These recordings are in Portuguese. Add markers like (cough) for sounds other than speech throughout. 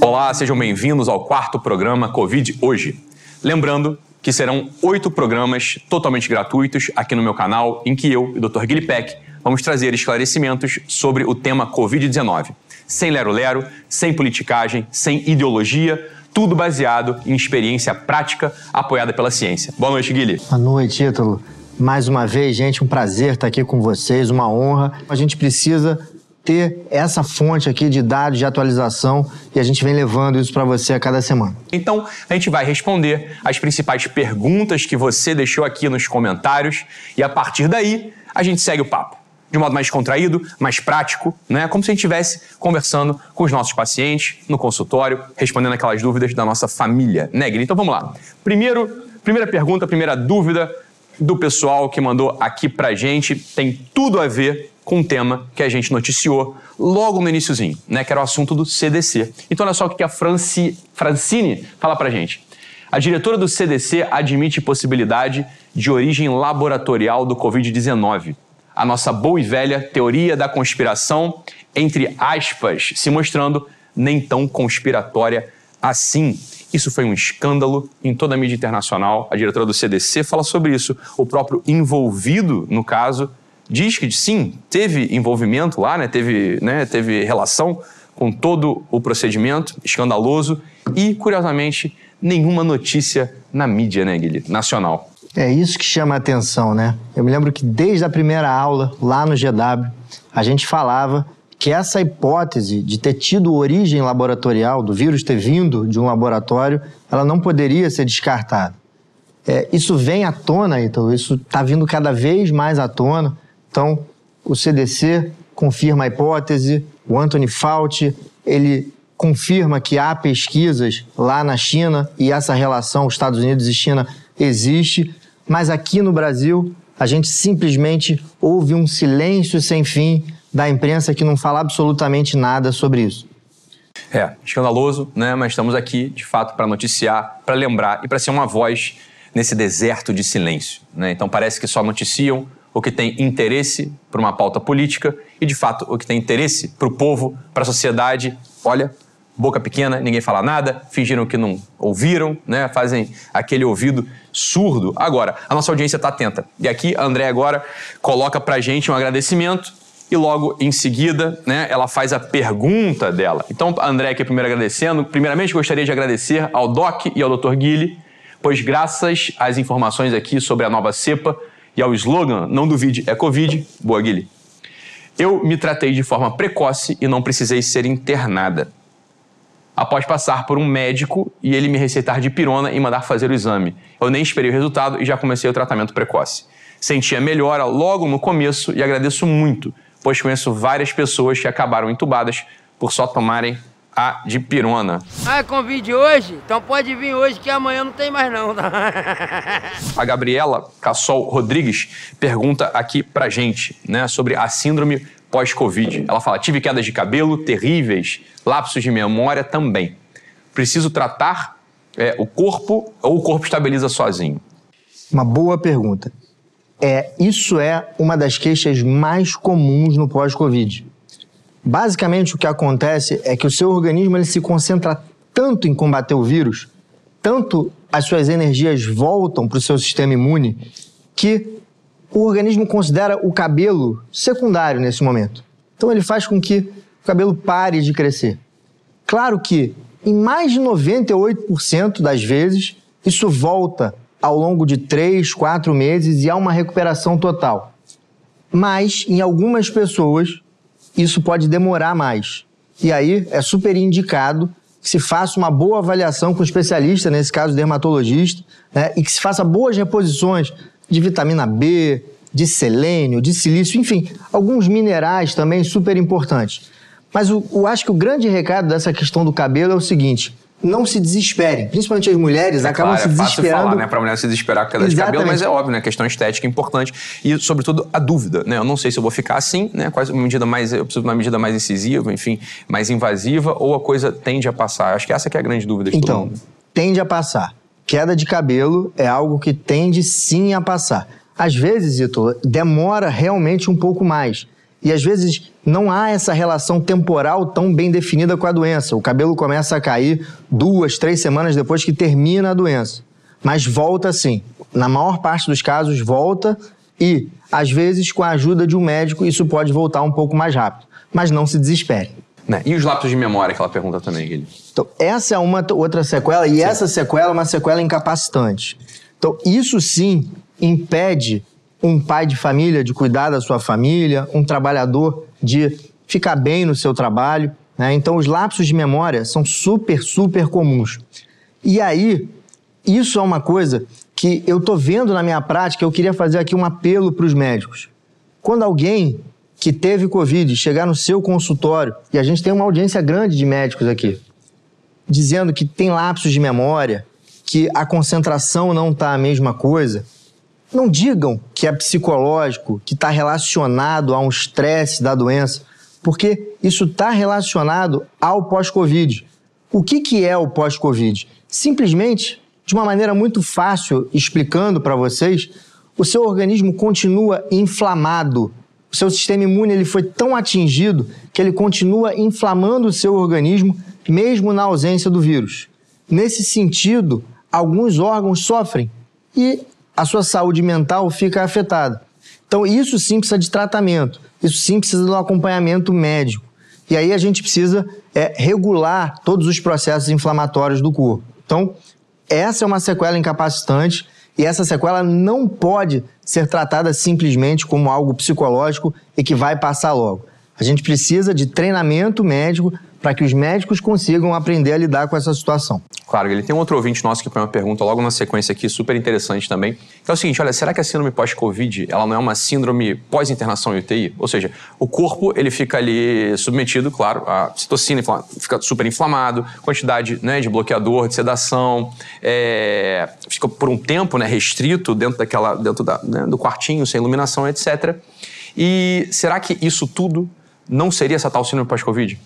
Olá, sejam bem-vindos ao quarto programa Covid Hoje. Lembrando que serão oito programas totalmente gratuitos aqui no meu canal, em que eu e o Dr. Guilherme Peck vamos trazer esclarecimentos sobre o tema Covid-19. Sem lero-lero, sem politicagem, sem ideologia, tudo baseado em experiência prática apoiada pela ciência. Boa noite, Guilherme. Boa noite, Ítalo. Mais uma vez, gente, um prazer estar aqui com vocês, uma honra. A gente precisa ter essa fonte aqui de dados de atualização e a gente vem levando isso para você a cada semana. Então, a gente vai responder as principais perguntas que você deixou aqui nos comentários e a partir daí a gente segue o papo. De modo mais contraído, mais prático, né? Como se a gente estivesse conversando com os nossos pacientes no consultório, respondendo aquelas dúvidas da nossa família, né? Então vamos lá. Primeiro, primeira pergunta, primeira dúvida do pessoal que mandou aqui pra gente tem tudo a ver com um tema que a gente noticiou logo no iníciozinho, né, que era o assunto do CDC. Então olha só o que a Franci, Francine fala pra gente. A diretora do CDC admite possibilidade de origem laboratorial do Covid-19. A nossa boa e velha teoria da conspiração, entre aspas, se mostrando nem tão conspiratória assim. Isso foi um escândalo em toda a mídia internacional. A diretora do CDC fala sobre isso. O próprio envolvido no caso diz que sim, teve envolvimento lá, né? teve, né? teve relação com todo o procedimento escandaloso e, curiosamente, nenhuma notícia na mídia, né, Guilherme? Nacional. É isso que chama a atenção, né? Eu me lembro que desde a primeira aula, lá no GW, a gente falava que essa hipótese de ter tido origem laboratorial, do vírus ter vindo de um laboratório, ela não poderia ser descartada. É, isso vem à tona, então, isso está vindo cada vez mais à tona. Então, o CDC confirma a hipótese, o Anthony Fauci, ele confirma que há pesquisas lá na China e essa relação Estados Unidos e China existe, mas aqui no Brasil a gente simplesmente ouve um silêncio sem fim da imprensa que não fala absolutamente nada sobre isso. É, escandaloso, né? Mas estamos aqui, de fato, para noticiar, para lembrar e para ser uma voz nesse deserto de silêncio. Né? Então parece que só noticiam o que tem interesse para uma pauta política e, de fato, o que tem interesse para o povo, para a sociedade. Olha, boca pequena, ninguém fala nada, fingiram que não ouviram, né? fazem aquele ouvido surdo. Agora, a nossa audiência está atenta. E aqui a André agora coloca para gente um agradecimento e logo em seguida, né, ela faz a pergunta dela. Então, André aqui primeiro agradecendo. Primeiramente, gostaria de agradecer ao Doc e ao Dr. Guille, pois graças às informações aqui sobre a nova cepa e ao slogan Não duvide, é Covid, boa Guille, eu me tratei de forma precoce e não precisei ser internada. Após passar por um médico e ele me receitar de pirona e mandar fazer o exame. Eu nem esperei o resultado e já comecei o tratamento precoce. Senti a melhora logo no começo e agradeço muito pois conheço várias pessoas que acabaram entubadas por só tomarem a dipirona. Ah, é convite hoje? Então pode vir hoje que amanhã não tem mais não. Tá? (laughs) a Gabriela Cassol Rodrigues pergunta aqui pra gente, né, sobre a síndrome pós-Covid. Ela fala: tive quedas de cabelo terríveis, lapsos de memória também. Preciso tratar é, o corpo ou o corpo estabiliza sozinho? Uma boa pergunta é, isso é uma das queixas mais comuns no pós-Covid. Basicamente, o que acontece é que o seu organismo ele se concentra tanto em combater o vírus, tanto as suas energias voltam para o seu sistema imune, que o organismo considera o cabelo secundário nesse momento. Então, ele faz com que o cabelo pare de crescer. Claro que, em mais de 98% das vezes, isso volta ao longo de três, quatro meses e há uma recuperação total. Mas, em algumas pessoas, isso pode demorar mais. E aí é super indicado que se faça uma boa avaliação com o especialista, nesse caso dermatologista, né, e que se faça boas reposições de vitamina B, de selênio, de silício, enfim, alguns minerais também super importantes. Mas eu, acho que o grande recado dessa questão do cabelo é o seguinte: não se desesperem. Principalmente as mulheres é acabam claro, se desesperando. É fácil falar, né? Pra mulher se desesperar com queda de cabelo, mas é óbvio, né? A questão estética é importante. E, sobretudo, a dúvida, né? Eu não sei se eu vou ficar assim, né? Quais uma medida mais... Eu preciso de uma medida mais incisiva, enfim, mais invasiva, ou a coisa tende a passar? Acho que essa que é a grande dúvida de então, tende a passar. Queda de cabelo é algo que tende sim a passar. Às vezes, Ito, demora realmente um pouco mais. E às vezes não há essa relação temporal tão bem definida com a doença. O cabelo começa a cair duas, três semanas depois que termina a doença. Mas volta sim. Na maior parte dos casos, volta e, às vezes, com a ajuda de um médico, isso pode voltar um pouco mais rápido. Mas não se desespere. Né? E os lapsos de memória, aquela pergunta também, Guilherme? Então, essa é uma outra sequela, e sim. essa sequela é uma sequela incapacitante. Então, isso sim impede um pai de família de cuidar da sua família, um trabalhador de ficar bem no seu trabalho. Né? Então, os lapsos de memória são super, super comuns. E aí, isso é uma coisa que eu estou vendo na minha prática, eu queria fazer aqui um apelo para os médicos. Quando alguém que teve Covid chegar no seu consultório, e a gente tem uma audiência grande de médicos aqui, dizendo que tem lapsos de memória, que a concentração não está a mesma coisa, não digam que é psicológico, que está relacionado a um estresse da doença, porque isso está relacionado ao pós-Covid. O que, que é o pós-Covid? Simplesmente, de uma maneira muito fácil, explicando para vocês, o seu organismo continua inflamado. O seu sistema imune ele foi tão atingido que ele continua inflamando o seu organismo, mesmo na ausência do vírus. Nesse sentido, alguns órgãos sofrem e a sua saúde mental fica afetada. Então, isso sim precisa de tratamento, isso sim precisa de um acompanhamento médico. E aí a gente precisa é, regular todos os processos inflamatórios do corpo. Então, essa é uma sequela incapacitante e essa sequela não pode ser tratada simplesmente como algo psicológico e que vai passar logo. A gente precisa de treinamento médico para que os médicos consigam aprender a lidar com essa situação. Claro, ele tem um outro ouvinte nosso que põe uma pergunta logo na sequência aqui, super interessante também. Que é o seguinte, olha, será que a síndrome pós-Covid, ela não é uma síndrome pós-internação em UTI? Ou seja, o corpo, ele fica ali submetido, claro, a citocina fica super inflamado, quantidade né, de bloqueador, de sedação, é, fica por um tempo né, restrito dentro, daquela, dentro da, né, do quartinho, sem iluminação, etc. E será que isso tudo não seria essa tal síndrome pós-Covid?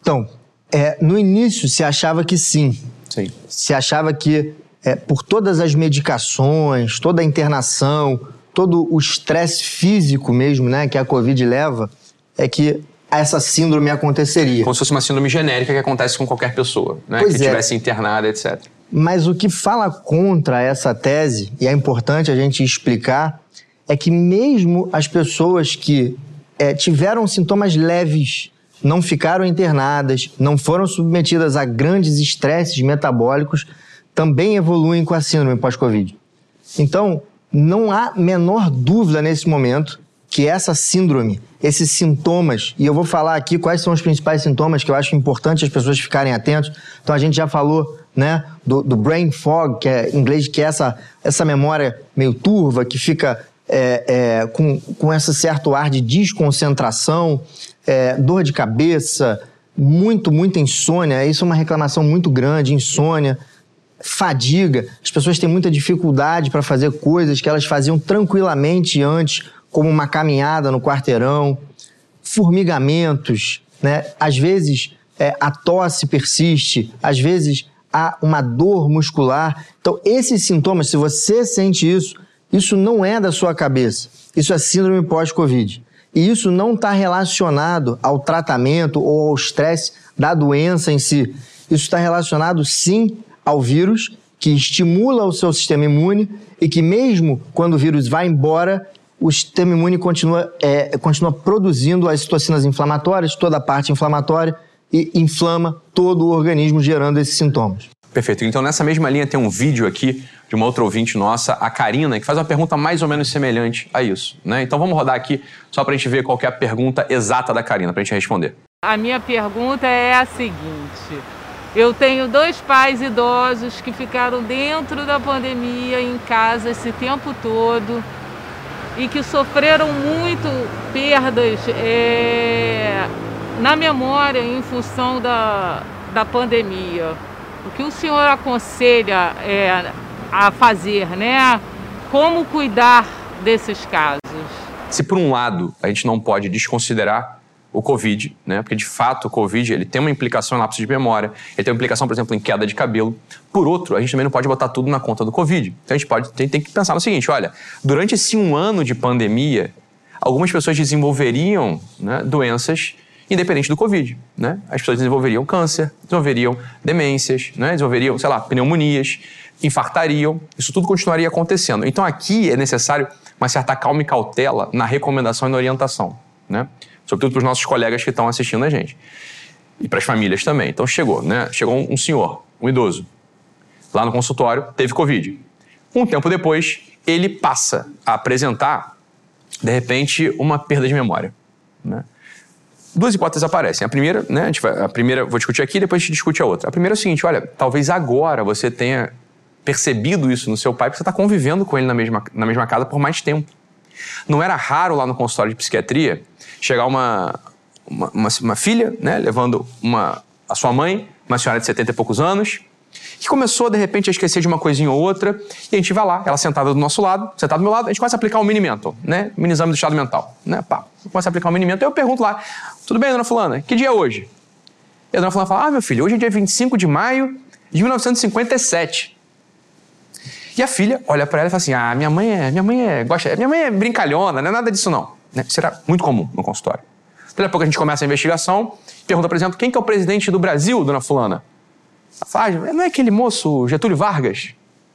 Então, é, no início se achava que sim. Sim. Se achava que é, por todas as medicações, toda a internação, todo o estresse físico mesmo, né, que a Covid leva, é que essa síndrome aconteceria. Como se fosse uma síndrome genérica que acontece com qualquer pessoa, né, pois que estivesse é. internada, etc. Mas o que fala contra essa tese, e é importante a gente explicar, é que mesmo as pessoas que é, tiveram sintomas leves não ficaram internadas, não foram submetidas a grandes estresses metabólicos, também evoluem com a síndrome pós-Covid. Então, não há menor dúvida nesse momento que essa síndrome, esses sintomas, e eu vou falar aqui quais são os principais sintomas que eu acho importante as pessoas ficarem atentos. Então a gente já falou, né, do, do brain fog, que é em inglês, que é essa, essa memória meio turva, que fica é, é, com, com esse certo ar de desconcentração é, dor de cabeça, muito, muita insônia. Isso é uma reclamação muito grande, insônia, fadiga. As pessoas têm muita dificuldade para fazer coisas que elas faziam tranquilamente antes, como uma caminhada no quarteirão, formigamentos, né? Às vezes é, a tosse persiste, às vezes há uma dor muscular. Então, esses sintomas, se você sente isso, isso não é da sua cabeça. Isso é síndrome pós-Covid. E isso não está relacionado ao tratamento ou ao estresse da doença em si. Isso está relacionado sim ao vírus que estimula o seu sistema imune e que mesmo quando o vírus vai embora, o sistema imune continua, é, continua produzindo as citocinas inflamatórias, toda a parte inflamatória, e inflama todo o organismo gerando esses sintomas. Perfeito. Então, nessa mesma linha, tem um vídeo aqui de uma outra ouvinte nossa, a Karina, que faz uma pergunta mais ou menos semelhante a isso. Né? Então, vamos rodar aqui só para a gente ver qual é a pergunta exata da Karina, para a gente responder. A minha pergunta é a seguinte. Eu tenho dois pais idosos que ficaram dentro da pandemia em casa esse tempo todo e que sofreram muito perdas é, na memória em função da, da pandemia. O que o senhor aconselha é, a fazer, né? Como cuidar desses casos? Se por um lado a gente não pode desconsiderar o Covid, né? Porque de fato o Covid ele tem uma implicação em lapso de memória, ele tem uma implicação, por exemplo, em queda de cabelo. Por outro, a gente também não pode botar tudo na conta do Covid. Então a gente pode tem, tem que pensar no seguinte: olha, durante esse um ano de pandemia, algumas pessoas desenvolveriam né, doenças independente do Covid, né? As pessoas desenvolveriam câncer, desenvolveriam demências, né? Desenvolveriam, sei lá, pneumonias, infartariam. Isso tudo continuaria acontecendo. Então aqui é necessário uma certa calma e cautela na recomendação e na orientação, né? Sobretudo para os nossos colegas que estão assistindo a gente. E para as famílias também. Então chegou, né? Chegou um senhor, um idoso, lá no consultório, teve Covid. Um tempo depois, ele passa a apresentar, de repente, uma perda de memória, né? Duas hipóteses aparecem. A primeira, né, a, gente vai, a primeira vou discutir aqui, depois a gente discute a outra. A primeira é o seguinte: olha, talvez agora você tenha percebido isso no seu pai, porque você está convivendo com ele na mesma, na mesma casa por mais tempo. Não era raro lá no consultório de psiquiatria chegar uma, uma, uma, uma filha, né, levando uma, a sua mãe, uma senhora de 70 e poucos anos, que começou, de repente, a esquecer de uma coisinha ou outra, e a gente vai lá, ela sentada do nosso lado, sentada do meu lado, a gente começa a aplicar o um mini mental, né? Mini exame do estado mental, né? Pá, começa a aplicar o um mini mental, eu pergunto lá, tudo bem, dona fulana, que dia é hoje? E a dona fulana fala, ah, meu filho, hoje é dia 25 de maio de 1957. E a filha olha para ela e fala assim, ah, minha mãe é, minha mãe é, gosta, minha mãe é brincalhona, não é nada disso não. Né? Era muito comum no consultório. Daqui a pouco a gente começa a investigação, pergunta, por exemplo, quem que é o presidente do Brasil, dona fulana? Não é aquele moço Getúlio Vargas?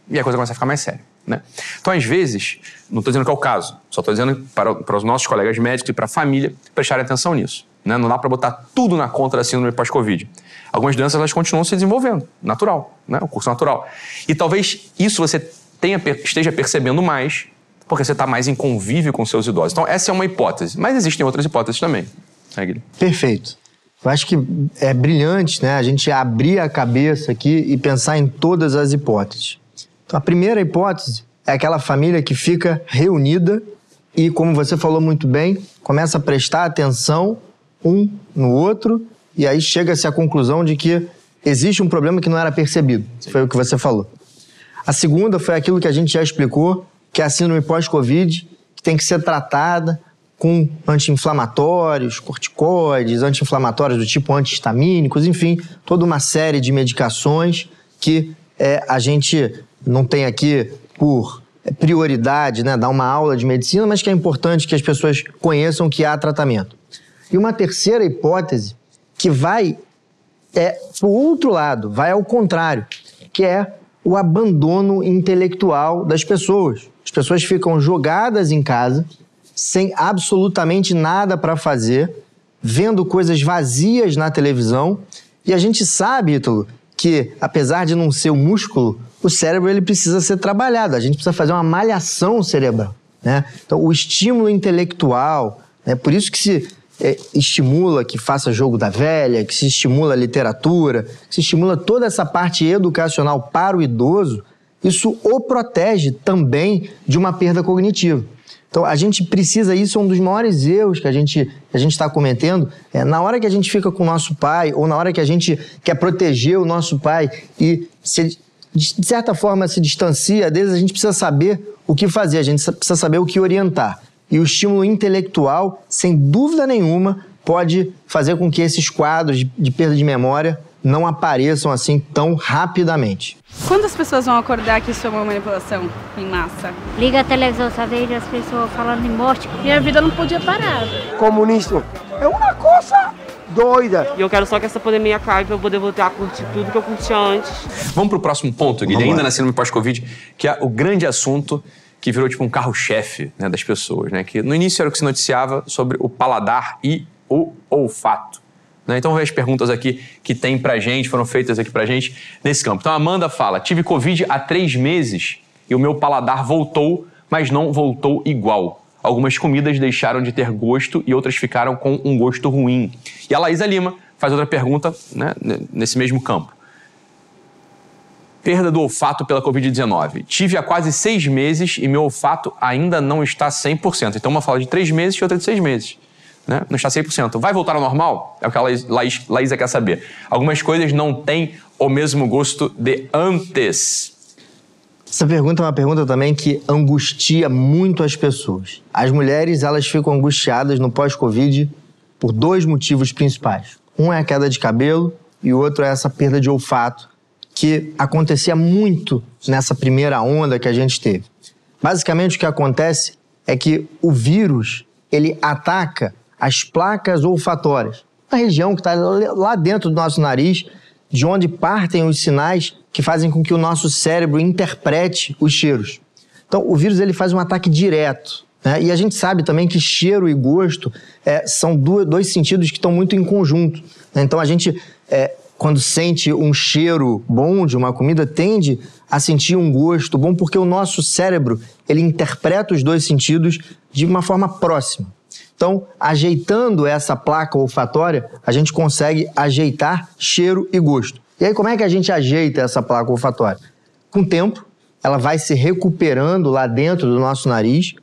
E a coisa começa a ficar mais séria. Né? Então, às vezes, não estou dizendo que é o caso, só estou dizendo para, para os nossos colegas médicos e para a família prestarem atenção nisso. Né? Não dá para botar tudo na conta da síndrome pós-Covid. Algumas doenças elas continuam se desenvolvendo, natural, né? o curso natural. E talvez isso você tenha, esteja percebendo mais, porque você está mais em convívio com seus idosos. Então, essa é uma hipótese, mas existem outras hipóteses também. Né, Perfeito. Eu acho que é brilhante né, a gente abrir a cabeça aqui e pensar em todas as hipóteses. Então, a primeira hipótese é aquela família que fica reunida e, como você falou muito bem, começa a prestar atenção um no outro e aí chega-se à conclusão de que existe um problema que não era percebido. Sim. Foi o que você falou. A segunda foi aquilo que a gente já explicou, que é a síndrome pós-Covid, que tem que ser tratada com anti-inflamatórios, corticoides, anti-inflamatórios do tipo antihistamínicos, enfim, toda uma série de medicações que é, a gente não tem aqui por prioridade, né, dar uma aula de medicina, mas que é importante que as pessoas conheçam que há tratamento. E uma terceira hipótese que vai é o outro lado, vai ao contrário, que é o abandono intelectual das pessoas. As pessoas ficam jogadas em casa sem absolutamente nada para fazer, vendo coisas vazias na televisão. E a gente sabe, Ítalo, que apesar de não ser o músculo, o cérebro ele precisa ser trabalhado. A gente precisa fazer uma malhação cerebral. Né? Então, o estímulo intelectual, né? por isso que se é, estimula que faça jogo da velha, que se estimula a literatura, que se estimula toda essa parte educacional para o idoso, isso o protege também de uma perda cognitiva. Então a gente precisa, isso é um dos maiores erros que a gente a gente está cometendo. É, na hora que a gente fica com o nosso pai, ou na hora que a gente quer proteger o nosso pai e se, de certa forma se distancia, vezes a gente precisa saber o que fazer, a gente precisa saber o que orientar. E o estímulo intelectual, sem dúvida nenhuma, pode fazer com que esses quadros de, de perda de memória não apareçam assim tão rapidamente. Quando as pessoas vão acordar que isso é uma manipulação em massa? Liga a televisão, só vejo as pessoas falando de morte. Minha vida não podia parar. Comunista é uma coisa doida. E eu quero só que essa pandemia acabe para eu poder voltar a curtir tudo que eu curtia antes. Vamos pro próximo ponto, Guilherme, ainda na síndrome pós-Covid, que é o grande assunto que virou tipo um carro-chefe né, das pessoas, né? Que no início era o que se noticiava sobre o paladar e o olfato. Né? Então, as perguntas aqui que tem pra gente, foram feitas aqui pra gente nesse campo. Então, a Amanda fala: tive Covid há três meses e o meu paladar voltou, mas não voltou igual. Algumas comidas deixaram de ter gosto e outras ficaram com um gosto ruim. E a Laísa Lima faz outra pergunta né, nesse mesmo campo. Perda do olfato pela Covid-19. Tive há quase seis meses e meu olfato ainda não está 100%. Então, uma fala de três meses e outra de seis meses né? não está 100%. Vai voltar ao normal? É o que a Laís, Laísa quer saber. Algumas coisas não têm o mesmo gosto de antes. Essa pergunta é uma pergunta também que angustia muito as pessoas. As mulheres, elas ficam angustiadas no pós-Covid por dois motivos principais. Um é a queda de cabelo e o outro é essa perda de olfato, que acontecia muito nessa primeira onda que a gente teve. Basicamente, o que acontece é que o vírus ele ataca as placas olfatórias, a região que está lá dentro do nosso nariz, de onde partem os sinais que fazem com que o nosso cérebro interprete os cheiros. Então, o vírus ele faz um ataque direto. Né? E a gente sabe também que cheiro e gosto é, são dois, dois sentidos que estão muito em conjunto. Né? Então, a gente, é, quando sente um cheiro bom de uma comida, tende a sentir um gosto bom, porque o nosso cérebro ele interpreta os dois sentidos de uma forma próxima. Então, ajeitando essa placa olfatória, a gente consegue ajeitar cheiro e gosto. E aí, como é que a gente ajeita essa placa olfatória? Com o tempo, ela vai se recuperando lá dentro do nosso nariz,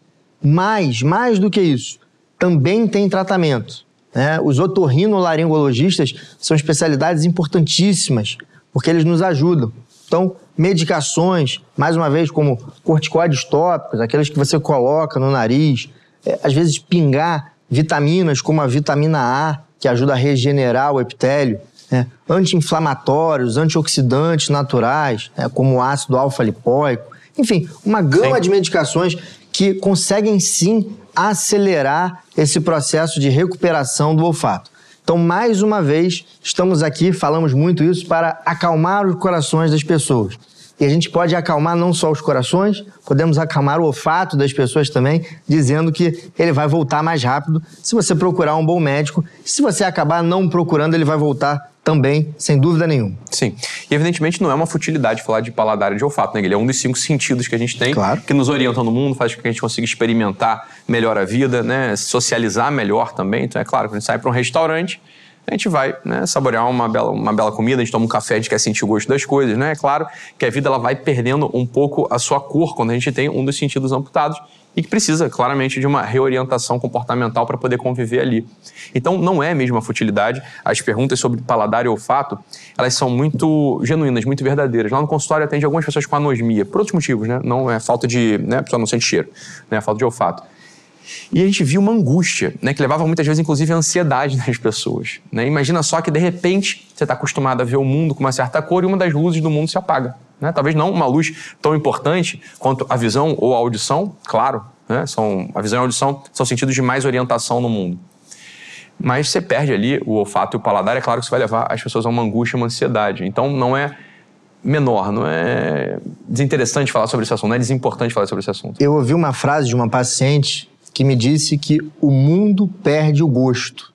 mas, mais do que isso, também tem tratamento. Né? Os otorrinolaringologistas são especialidades importantíssimas, porque eles nos ajudam. Então, medicações, mais uma vez, como corticoides tópicos, aqueles que você coloca no nariz, é, às vezes pingar vitaminas como a vitamina A, que ajuda a regenerar o epitélio, né? anti-inflamatórios, antioxidantes naturais, né? como o ácido alfa-lipóico, enfim, uma gama sim. de medicações que conseguem sim acelerar esse processo de recuperação do olfato. Então, mais uma vez, estamos aqui, falamos muito isso para acalmar os corações das pessoas. E a gente pode acalmar não só os corações, podemos acalmar o olfato das pessoas também, dizendo que ele vai voltar mais rápido se você procurar um bom médico. Se você acabar não procurando, ele vai voltar também, sem dúvida nenhuma. Sim. E evidentemente não é uma futilidade falar de paladar e de olfato, né? Ele é um dos cinco sentidos que a gente tem, claro. que nos orientam no mundo, faz com que a gente consiga experimentar melhor a vida, né? Socializar melhor também. Então é claro, quando a gente sai para um restaurante, a gente vai né, saborear uma bela, uma bela comida, a gente toma um café, a gente quer sentir o gosto das coisas, né? É claro que a vida ela vai perdendo um pouco a sua cor quando a gente tem um dos sentidos amputados e que precisa claramente de uma reorientação comportamental para poder conviver ali. Então não é mesmo a futilidade. As perguntas sobre paladar e olfato, elas são muito genuínas, muito verdadeiras. Lá no consultório atende algumas pessoas com anosmia, por outros motivos, né? Não é falta de, né, a pessoa não sente cheiro, né? É falta de olfato. E a gente viu uma angústia, né, que levava muitas vezes, inclusive, a ansiedade (laughs) nas pessoas. Né? Imagina só que, de repente, você está acostumado a ver o mundo com uma certa cor e uma das luzes do mundo se apaga. Né? Talvez não uma luz tão importante quanto a visão ou a audição, claro. Né? São, a visão e a audição são sentidos de mais orientação no mundo. Mas você perde ali o olfato e o paladar, é claro que isso vai levar as pessoas a uma angústia, uma ansiedade. Então, não é menor, não é desinteressante falar sobre esse assunto, não é desimportante falar sobre esse assunto. Eu ouvi uma frase de uma paciente que me disse que o mundo perde o gosto.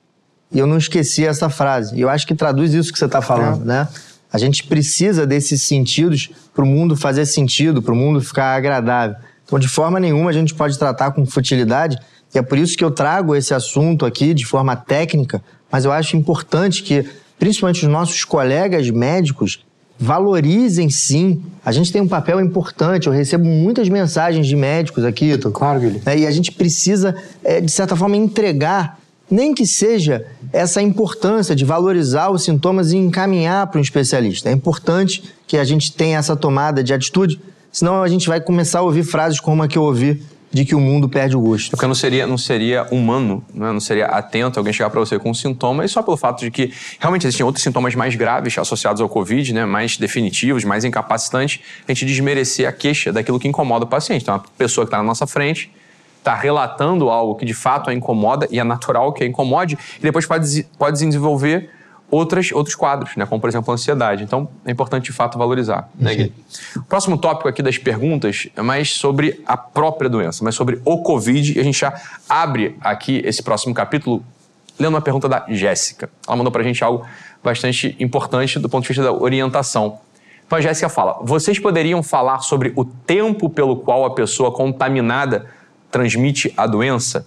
E eu não esqueci essa frase. E eu acho que traduz isso que você está falando, é. né? A gente precisa desses sentidos para o mundo fazer sentido, para o mundo ficar agradável. Então, de forma nenhuma, a gente pode tratar com futilidade. E é por isso que eu trago esse assunto aqui de forma técnica, mas eu acho importante que, principalmente os nossos colegas médicos, valorizem sim. A gente tem um papel importante. Eu recebo muitas mensagens de médicos aqui, Ito. Claro, Guilherme. Né? E a gente precisa, é, de certa forma, entregar, nem que seja essa importância de valorizar os sintomas e encaminhar para um especialista. É importante que a gente tenha essa tomada de atitude, senão a gente vai começar a ouvir frases como a que eu ouvi de que o mundo perde o gosto. Porque não seria, não seria humano, né? não seria atento alguém chegar para você com um sintoma, e só pelo fato de que realmente existem outros sintomas mais graves associados ao Covid, né? mais definitivos, mais incapacitantes, a gente desmerecer a queixa daquilo que incomoda o paciente. Então, a pessoa que está na nossa frente está relatando algo que de fato a incomoda, e é natural que a incomode, e depois pode, pode desenvolver outras, outros quadros, né? como por exemplo a ansiedade. Então é importante de fato valorizar. Né? O próximo tópico aqui das perguntas é mais sobre a própria doença, mais sobre o Covid. E a gente já abre aqui esse próximo capítulo lendo uma pergunta da Jéssica. Ela mandou para a gente algo bastante importante do ponto de vista da orientação. Então a Jéssica fala: vocês poderiam falar sobre o tempo pelo qual a pessoa contaminada transmite a doença?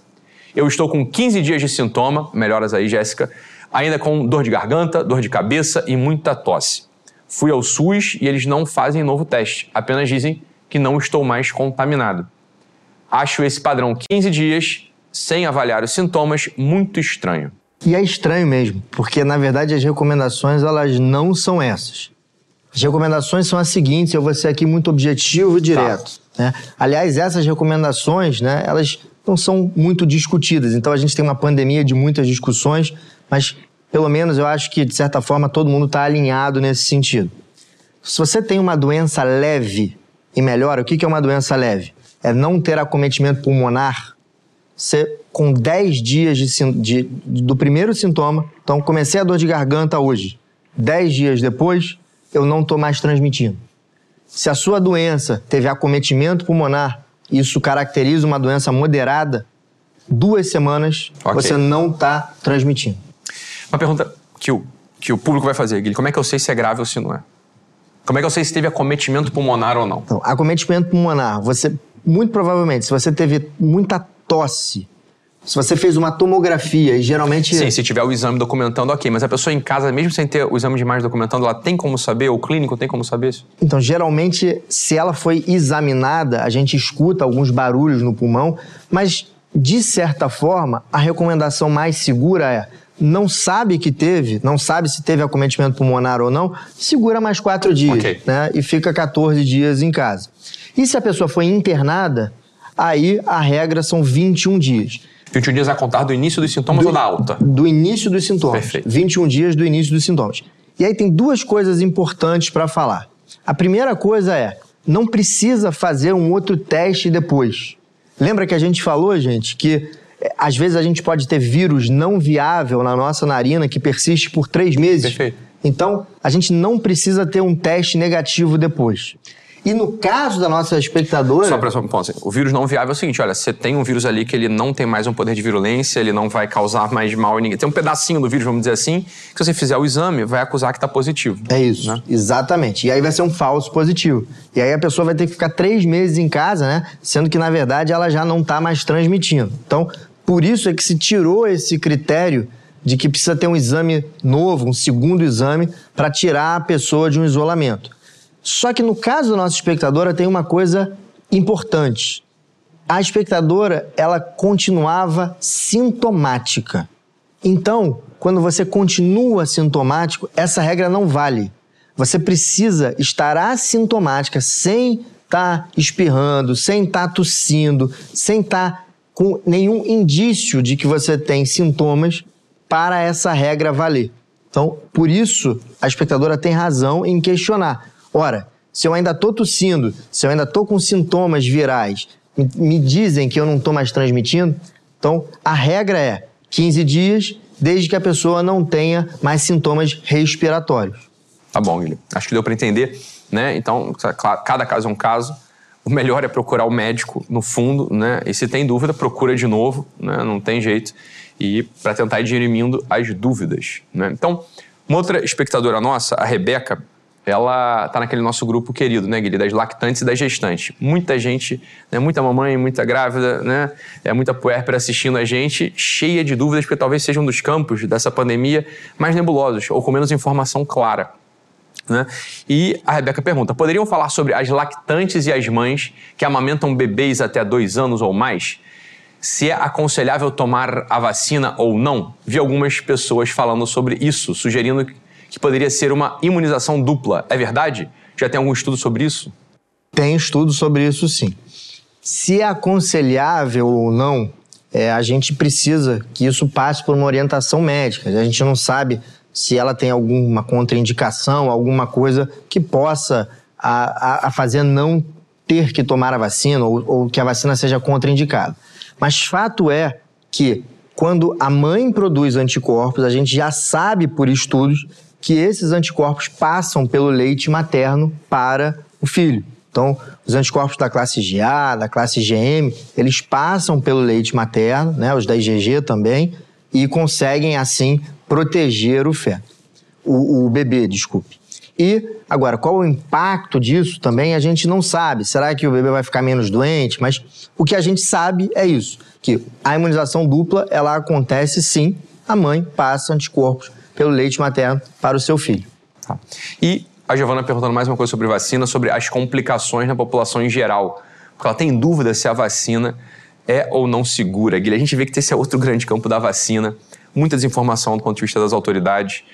Eu estou com 15 dias de sintoma, melhoras aí, Jéssica, ainda com dor de garganta, dor de cabeça e muita tosse. Fui ao SUS e eles não fazem novo teste, apenas dizem que não estou mais contaminado. Acho esse padrão 15 dias, sem avaliar os sintomas, muito estranho. E é estranho mesmo, porque na verdade as recomendações elas não são essas. As recomendações são as seguintes, eu vou ser aqui muito objetivo e direto. Tá. Né? Aliás, essas recomendações, né, elas não são muito discutidas. Então a gente tem uma pandemia de muitas discussões, mas pelo menos eu acho que, de certa forma, todo mundo está alinhado nesse sentido. Se você tem uma doença leve e melhora, o que é uma doença leve? É não ter acometimento pulmonar. Você, com 10 dias de, de, do primeiro sintoma, então comecei a dor de garganta hoje. 10 dias depois, eu não estou mais transmitindo. Se a sua doença teve acometimento pulmonar, isso caracteriza uma doença moderada, duas semanas okay. você não está transmitindo. Uma pergunta que o, que o público vai fazer, Guilherme, como é que eu sei se é grave ou se não é? Como é que eu sei se teve acometimento pulmonar ou não? Então, acometimento pulmonar, você, muito provavelmente, se você teve muita tosse, se você fez uma tomografia e geralmente. Sim, se tiver o exame documentando, ok. Mas a pessoa em casa, mesmo sem ter o exame de imagem documentando, ela tem como saber? O clínico tem como saber isso? Então, geralmente, se ela foi examinada, a gente escuta alguns barulhos no pulmão, mas de certa forma, a recomendação mais segura é não sabe que teve, não sabe se teve acometimento pulmonar ou não, segura mais quatro dias okay. né, e fica 14 dias em casa. E se a pessoa foi internada, aí a regra são 21 dias. 21 dias a contar do início dos sintomas do, ou da alta? Do início dos sintomas. Perfeito. 21 dias do início dos sintomas. E aí tem duas coisas importantes para falar. A primeira coisa é, não precisa fazer um outro teste depois. Lembra que a gente falou, gente, que às vezes a gente pode ter vírus não viável na nossa narina que persiste por três meses. Perfeito. Então, a gente não precisa ter um teste negativo depois. E no caso da nossa espectadora. Só para só um ponto, assim, o vírus não viável é o seguinte: olha, você tem um vírus ali que ele não tem mais um poder de virulência, ele não vai causar mais mal em ninguém. Tem um pedacinho do vírus, vamos dizer assim, que se você fizer o exame, vai acusar que está positivo. É isso, né? exatamente. E aí vai ser um falso positivo. E aí a pessoa vai ter que ficar três meses em casa, né? Sendo que, na verdade, ela já não está mais transmitindo. Então, por isso é que se tirou esse critério de que precisa ter um exame novo, um segundo exame, para tirar a pessoa de um isolamento. Só que no caso da nossa espectadora tem uma coisa importante. A espectadora, ela continuava sintomática. Então, quando você continua sintomático, essa regra não vale. Você precisa estar assintomática, sem estar tá espirrando, sem estar tá tossindo, sem estar tá com nenhum indício de que você tem sintomas para essa regra valer. Então, por isso, a espectadora tem razão em questionar. Ora, se eu ainda estou tossindo, se eu ainda estou com sintomas virais, me, dizem que eu não estou mais transmitindo, então a regra é 15 dias, desde que a pessoa não tenha mais sintomas respiratórios. Tá bom, Guilherme. Acho que deu para entender, né? Então, cada caso é um caso o melhor é procurar o médico no fundo, né? E se tem dúvida, procura de novo, né? Não tem jeito. E para tentar ir dirimindo as dúvidas, né? Então, uma outra espectadora nossa, a Rebeca, ela tá naquele nosso grupo querido, né, Guilherme, das lactantes e das gestantes. Muita gente, né, muita mamãe, muita grávida, né, é muita puérpera assistindo a gente, cheia de dúvidas, porque talvez seja um dos campos dessa pandemia mais nebulosos ou com menos informação clara. Né? E a Rebeca pergunta: poderiam falar sobre as lactantes e as mães que amamentam bebês até dois anos ou mais? Se é aconselhável tomar a vacina ou não? Vi algumas pessoas falando sobre isso, sugerindo que poderia ser uma imunização dupla. É verdade? Já tem algum estudo sobre isso? Tem estudo sobre isso, sim. Se é aconselhável ou não, é, a gente precisa que isso passe por uma orientação médica. A gente não sabe se ela tem alguma contraindicação, alguma coisa que possa a, a, a fazer não ter que tomar a vacina ou, ou que a vacina seja contraindicada. Mas fato é que quando a mãe produz anticorpos, a gente já sabe por estudos que esses anticorpos passam pelo leite materno para o filho. Então, os anticorpos da classe GA, da classe GM, eles passam pelo leite materno, né, os da IgG também, e conseguem assim proteger o feto, o, o bebê, desculpe. E agora, qual o impacto disso também a gente não sabe. Será que o bebê vai ficar menos doente? Mas o que a gente sabe é isso, que a imunização dupla, ela acontece sim, a mãe passa anticorpos pelo leite materno para o seu filho. Tá. E a Giovana perguntando mais uma coisa sobre vacina, sobre as complicações na população em geral. Porque ela tem dúvida se a vacina é ou não segura. Guilherme, a gente vê que esse é outro (laughs) grande campo da vacina muita desinformação do ponto de vista das autoridades,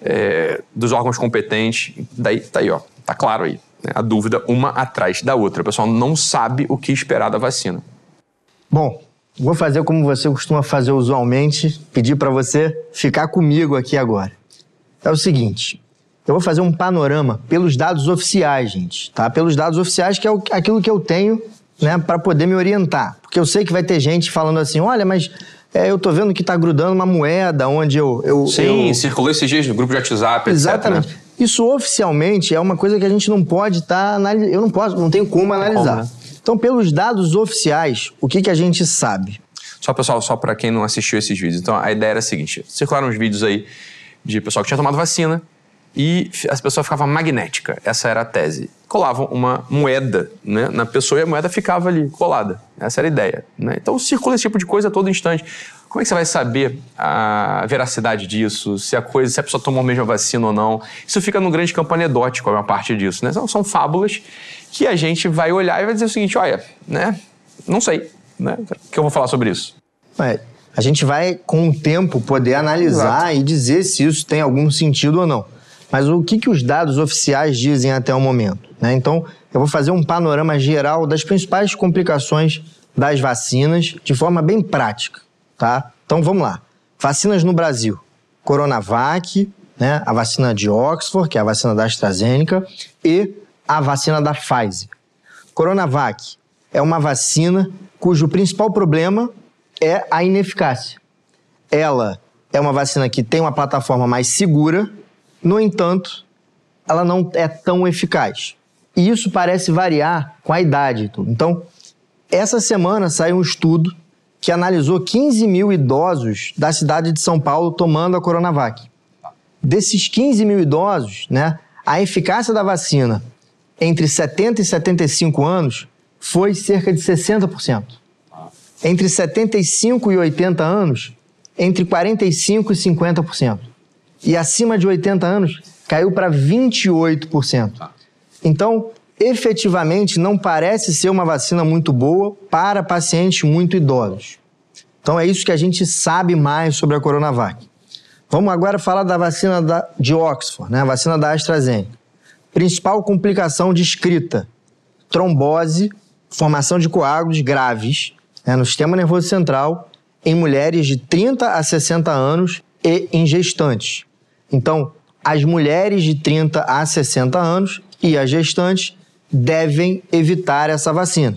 é, dos órgãos competentes. Daí, tá aí, ó, tá claro aí. Né? A dúvida uma atrás da outra. O pessoal não sabe o que esperar da vacina. Bom, Vou fazer como você costuma fazer usualmente, pedir para você ficar comigo aqui agora. É o seguinte, eu vou fazer um panorama pelos dados oficiais, gente, tá? Pelos dados oficiais, que é aquilo que eu tenho, né, para poder me orientar. Porque eu sei que vai ter gente falando assim, olha, mas é, eu tô vendo que tá grudando uma moeda onde eu... eu Sim, eu... circulou esses dias no grupo de WhatsApp, Exatamente. etc. né? Isso oficialmente é uma coisa que a gente não pode estar analisando. Eu não posso, não tenho como analisar. né? Então, pelos dados oficiais, o que, que a gente sabe? Só, pessoal, só para quem não assistiu esses vídeos. Então, a ideia era a seguinte: circularam uns vídeos aí de pessoal que tinha tomado vacina e a pessoa ficava magnética. Essa era a tese. Colavam uma moeda né, na pessoa e a moeda ficava ali colada. Essa era a ideia. Né? Então, circula esse tipo de coisa a todo instante. Como é que você vai saber a veracidade disso? Se a coisa, se a pessoa tomou a mesma vacina ou não? Isso fica no grande campo anedótico, é uma parte disso, né? São, são fábulas que a gente vai olhar e vai dizer o seguinte: olha, né? Não sei, né? O que eu vou falar sobre isso? Ué, a gente vai, com o tempo, poder analisar e dizer se isso tem algum sentido ou não. Mas o que, que os dados oficiais dizem até o momento? né? Então, eu vou fazer um panorama geral das principais complicações das vacinas de forma bem prática, tá? Então, vamos lá. Vacinas no Brasil. Coronavac, né? a vacina de Oxford, que é a vacina da AstraZeneca, e a vacina da Pfizer. Coronavac é uma vacina cujo principal problema é a ineficácia. Ela é uma vacina que tem uma plataforma mais segura, no entanto, ela não é tão eficaz. E isso parece variar com a idade. Então, essa semana saiu um estudo que analisou 15 mil idosos da cidade de São Paulo tomando a Coronavac. Desses 15 mil idosos, né, a eficácia da vacina entre 70 e 75 anos foi cerca de 60%. Entre 75 e 80 anos, entre 45 e 50%. E acima de 80 anos, caiu para 28%. Então, efetivamente, não parece ser uma vacina muito boa para pacientes muito idosos. Então, é isso que a gente sabe mais sobre a Coronavac. Vamos agora falar da vacina da- de Oxford, né? a vacina da AstraZeneca. Principal complicação descrita: trombose, formação de coágulos graves né, no sistema nervoso central em mulheres de 30 a 60 anos e em gestantes. Então, as mulheres de 30 a 60 anos e as gestantes devem evitar essa vacina.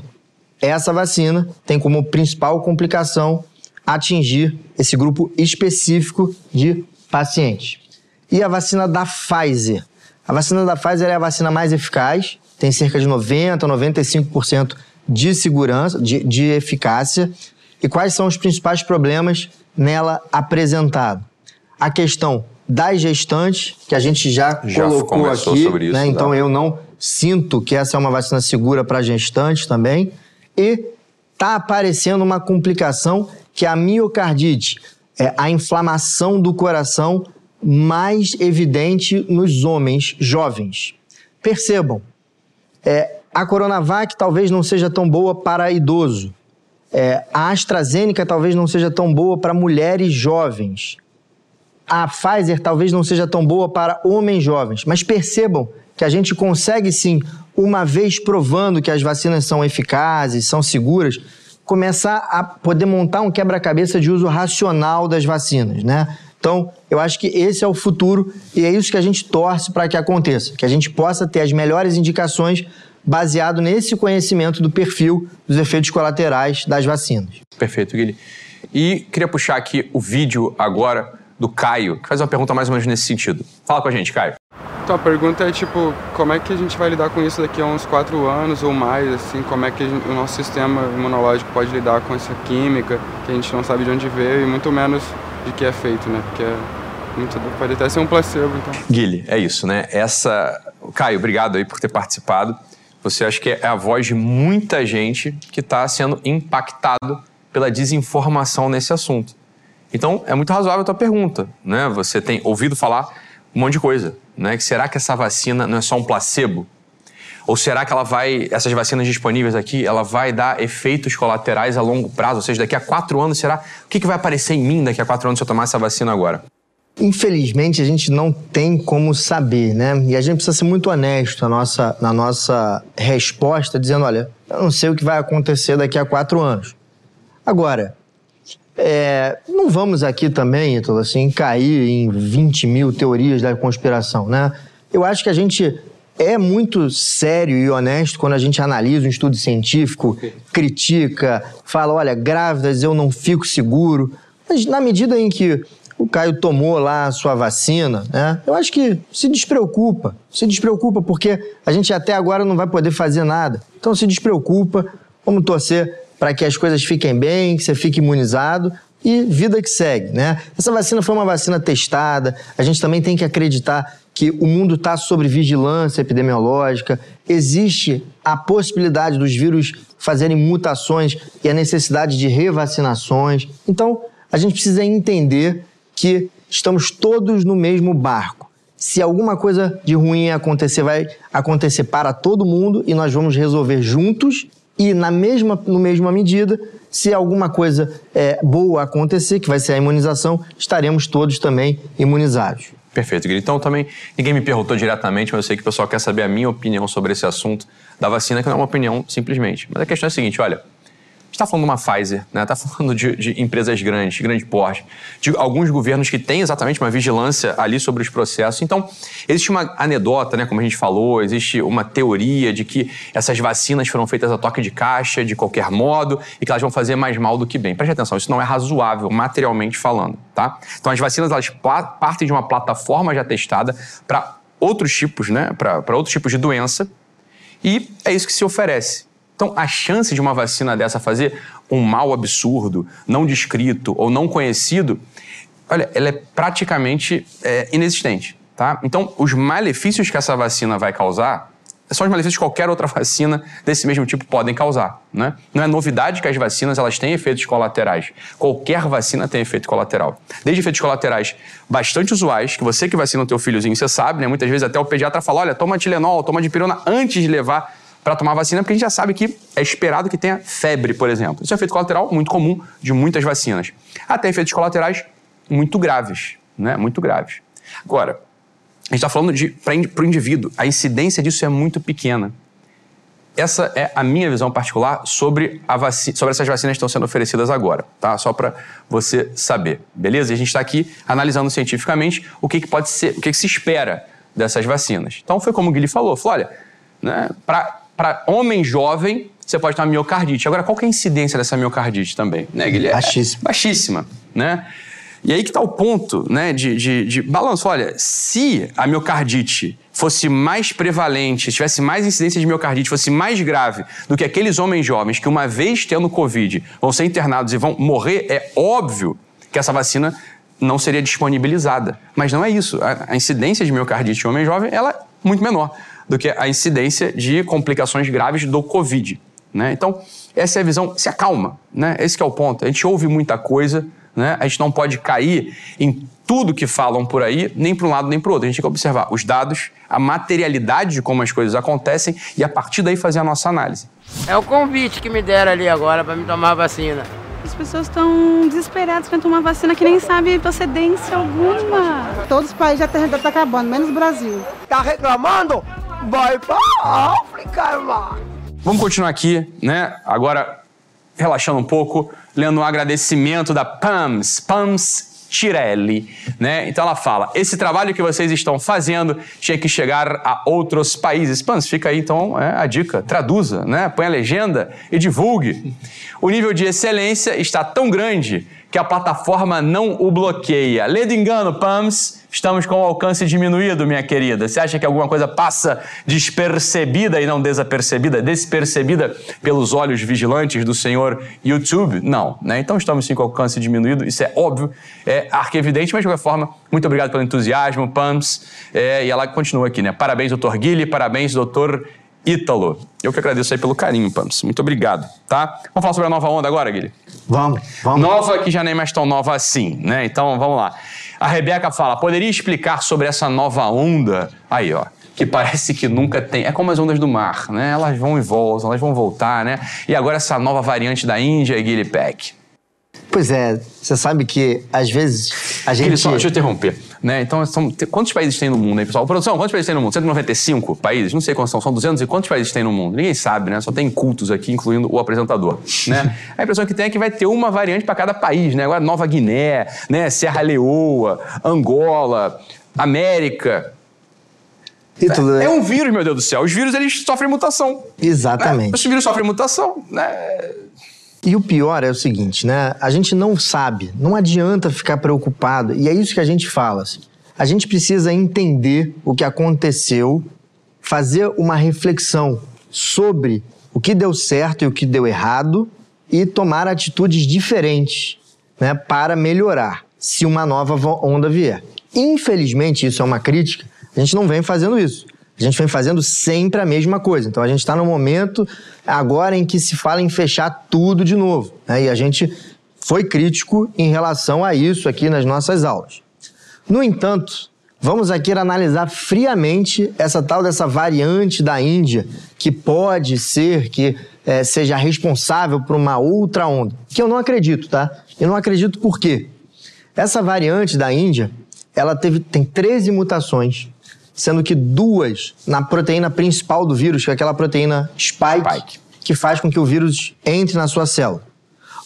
Essa vacina tem como principal complicação atingir esse grupo específico de pacientes. E a vacina da Pfizer? A vacina da Pfizer é a vacina mais eficaz, tem cerca de 90, 95% de segurança, de, de eficácia. E quais são os principais problemas nela apresentados? A questão das gestantes, que a gente já, Já colocou aqui, sobre isso, né? Então eu não sinto que essa é uma vacina segura para gestantes também. E está aparecendo uma complicação que é a miocardite, é a inflamação do coração mais evidente nos homens jovens. Percebam, é, a Coronavac talvez não seja tão boa para idoso. É, a AstraZeneca talvez não seja tão boa para mulheres jovens. A Pfizer talvez não seja tão boa para homens jovens. Mas percebam que a gente consegue sim, uma vez provando que as vacinas são eficazes, são seguras, começar a poder montar um quebra-cabeça de uso racional das vacinas, né? Então, eu acho que esse é o futuro e é isso que a gente torce para que aconteça, que a gente possa ter as melhores indicações baseado nesse conhecimento do perfil dos efeitos colaterais das vacinas. Perfeito, Guilherme. E queria puxar aqui o vídeo agora do Caio, que faz uma pergunta mais ou menos nesse sentido. Fala com a gente, Caio. Então, a pergunta é, tipo, como é que a gente vai lidar com isso daqui a uns quatro anos ou mais, assim, como é que gente- o nosso sistema imunológico pode lidar com essa química, que a gente não sabe de onde veio e muito menos de que é feito, né? Porque é muito, pode até ser um placebo, então. Guilherme, é isso, né? Essa. Caio, obrigado aí por ter participado. Você acha que é a voz de muita gente que está sendo impactado pela desinformação nesse assunto. Então, é muito razoável a tua pergunta, né? Você tem ouvido falar um monte de coisa, né? Que será que essa vacina não é só um placebo? Ou será que ela vai, essas vacinas disponíveis aqui, ela vai dar efeitos colaterais a longo prazo? Ou seja, daqui a quatro anos, será? O que, que vai aparecer em mim daqui a quatro anos se eu tomar essa vacina agora? Infelizmente, a gente não tem como saber, né? E a gente precisa ser muito honesto na nossa, na nossa resposta, dizendo: olha, eu não sei o que vai acontecer daqui a quatro anos. Agora, é, não vamos aqui também, Ítalo, assim, cair em 20 mil teorias da conspiração, né? Eu acho que a gente é muito sério e honesto quando a gente analisa um estudo científico, critica, fala, olha, grávidas eu não fico seguro. Mas na medida em que o Caio tomou lá a sua vacina, né? Eu acho que se despreocupa, se despreocupa porque a gente até agora não vai poder fazer nada. Então se despreocupa, vamos torcer para que as coisas fiquem bem, que você fique imunizado e vida que segue, né? Essa vacina foi uma vacina testada, a gente também tem que acreditar que o mundo está sob vigilância epidemiológica, existe a possibilidade dos vírus fazerem mutações e a necessidade de revacinações. Então, a gente precisa entender que estamos todos no mesmo barco. Se alguma coisa de ruim acontecer, vai acontecer para todo mundo e nós vamos resolver juntos e na mesma, no mesma medida, se alguma coisa é, boa acontecer, que vai ser a imunização, estaremos todos também imunizados. Perfeito, Guilherme. Então também ninguém me perguntou diretamente, mas eu sei que o pessoal quer saber a minha opinião sobre esse assunto da vacina, que não é uma opinião simplesmente. Mas a questão é a seguinte: olha, está falando de uma Pfizer, né? Está falando de, de, empresas grandes, de grande porte, de alguns governos que têm exatamente uma vigilância ali sobre os processos. Então, existe uma anedota, né? Como a gente falou, existe uma teoria de que essas vacinas foram feitas a toque de caixa, de qualquer modo, e que elas vão fazer mais mal do que bem. Preste atenção, isso não é razoável, materialmente falando, tá? Então, as vacinas, elas partem de uma plataforma já testada para outros tipos, né? Para outros tipos de doença, e é isso que se oferece. Então, a chance de uma vacina dessa fazer um mal absurdo, não descrito ou não conhecido, olha, ela é praticamente é, inexistente. Tá? Então, os malefícios que essa vacina vai causar são os malefícios que qualquer outra (laughs) vacina desse mesmo tipo podem causar. Né? Não é novidade que as vacinas elas têm efeitos colaterais. Qualquer vacina tem efeito colateral. Desde efeitos colaterais bastante usuais, que você que vacina o teu filhozinho, você sabe, né? muitas vezes até o pediatra fala, olha, toma Tilenol, toma dipirona antes de levar para tomar vacina, porque a gente já sabe que é esperado que tenha febre, por exemplo. Isso é efeito colateral muito comum de muitas vacinas. Até efeitos colaterais muito graves, né? Muito graves. Agora, a gente está falando para o indivíduo, a incidência disso é muito pequena. Essa é a minha visão particular sobre, a vacina, sobre essas vacinas que estão sendo oferecidas agora, tá? Só para você saber, beleza? E a gente está aqui analisando cientificamente o que, que pode ser, o que, que se espera dessas vacinas. Então foi como o Guilherme falou, falou, olha, né, para para homem jovem, você pode ter uma miocardite. Agora, qual que é a incidência dessa miocardite também? Né, Guilherme? Baixíssima. Baixíssima, né? E aí que está o ponto né, de, de, de balanço. Olha, se a miocardite fosse mais prevalente, tivesse mais incidência de miocardite, fosse mais grave do que aqueles homens jovens que, uma vez tendo Covid, vão ser internados e vão morrer, é óbvio que essa vacina não seria disponibilizada. Mas não é isso. A, a incidência de miocardite em homem jovem ela é muito menor do que a incidência de complicações graves do Covid. Né? Então, essa é a visão, se acalma, né? esse é o ponto. A gente ouve muita coisa, né? a gente não pode cair em tudo que falam por aí, nem para um lado nem para o outro. A gente tem que observar os dados, a materialidade de como as coisas acontecem e a partir daí fazer a nossa análise. É o convite que me deram ali agora para me tomar a vacina. As pessoas estão desesperadas para tomar vacina que nem sabe procedência alguma. Todos os países já estão tá acabando, menos o Brasil. Tá reclamando? vai pra África, irmão. Vamos continuar aqui, né? Agora, relaxando um pouco, lendo um agradecimento da PAMS, PAMS Tirelli, né? Então ela fala: esse trabalho que vocês estão fazendo tinha que chegar a outros países. Pans, fica aí então é, a dica: traduza, né? Põe a legenda e divulgue. O nível de excelência está tão grande que a plataforma não o bloqueia. Lê de engano, Pams, estamos com o alcance diminuído, minha querida. Você acha que alguma coisa passa despercebida e não desapercebida, despercebida pelos olhos vigilantes do senhor YouTube? Não, né? Então estamos sim com o alcance diminuído, isso é óbvio, é arquevidente, mas de qualquer forma, muito obrigado pelo entusiasmo, Pams. É, e ela continua aqui, né? Parabéns, doutor Guilherme, parabéns, doutor Ítalo. Eu que agradeço aí pelo carinho, Pams. Muito obrigado, tá? Vamos falar sobre a nova onda agora, Guilherme? Vamos, vamos. Nova que já nem é mais tão nova assim, né? Então, vamos lá. A Rebeca fala, poderia explicar sobre essa nova onda? Aí, ó que parece que nunca tem. É como as ondas do mar, né? Elas vão e voltam, elas vão voltar, né? E agora essa nova variante da Índia, Guilherme Peck. Pois é, você sabe que às vezes a gente. Ele só, deixa eu interromper. Né? Então, são, quantos países tem no mundo aí, pessoal? Produção, quantos países tem no mundo? 195 países? Não sei quantos são, são 200 e quantos países tem no mundo? Ninguém sabe, né? Só tem cultos aqui, incluindo o apresentador, né? (laughs) A impressão que tem é que vai ter uma variante para cada país, né? Agora, Nova Guiné, né? Serra Leoa, Angola, América. Ítalo, É um vírus, meu Deus do céu. Os vírus, eles sofrem mutação. Exatamente. Né? Os vírus sofrem mutação, né? E o pior é o seguinte, né? A gente não sabe, não adianta ficar preocupado, e é isso que a gente fala. assim. A gente precisa entender o que aconteceu, fazer uma reflexão sobre o que deu certo e o que deu errado e tomar atitudes diferentes, né, para melhorar se uma nova onda vier. Infelizmente, isso é uma crítica, a gente não vem fazendo isso. A gente vem fazendo sempre a mesma coisa. Então a gente está no momento agora em que se fala em fechar tudo de novo. né? E a gente foi crítico em relação a isso aqui nas nossas aulas. No entanto, vamos aqui analisar friamente essa tal dessa variante da Índia que pode ser que eh, seja responsável por uma outra onda. Que eu não acredito, tá? Eu não acredito por quê? Essa variante da Índia, ela teve, tem 13 mutações, sendo que duas na proteína principal do vírus, que é aquela proteína spike, que faz com que o vírus entre na sua célula.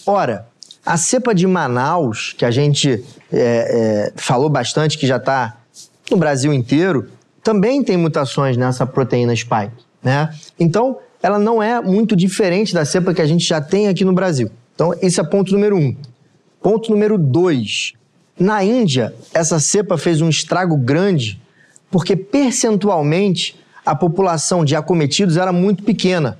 Ora, a cepa de Manaus, que a gente é, é, falou bastante, que já está no Brasil inteiro, também tem mutações nessa proteína spike, né? Então, ela não é muito diferente da cepa que a gente já tem aqui no Brasil. Então, esse é ponto número um. Ponto número dois. Na Índia, essa cepa fez um estrago grande porque percentualmente a população de acometidos era muito pequena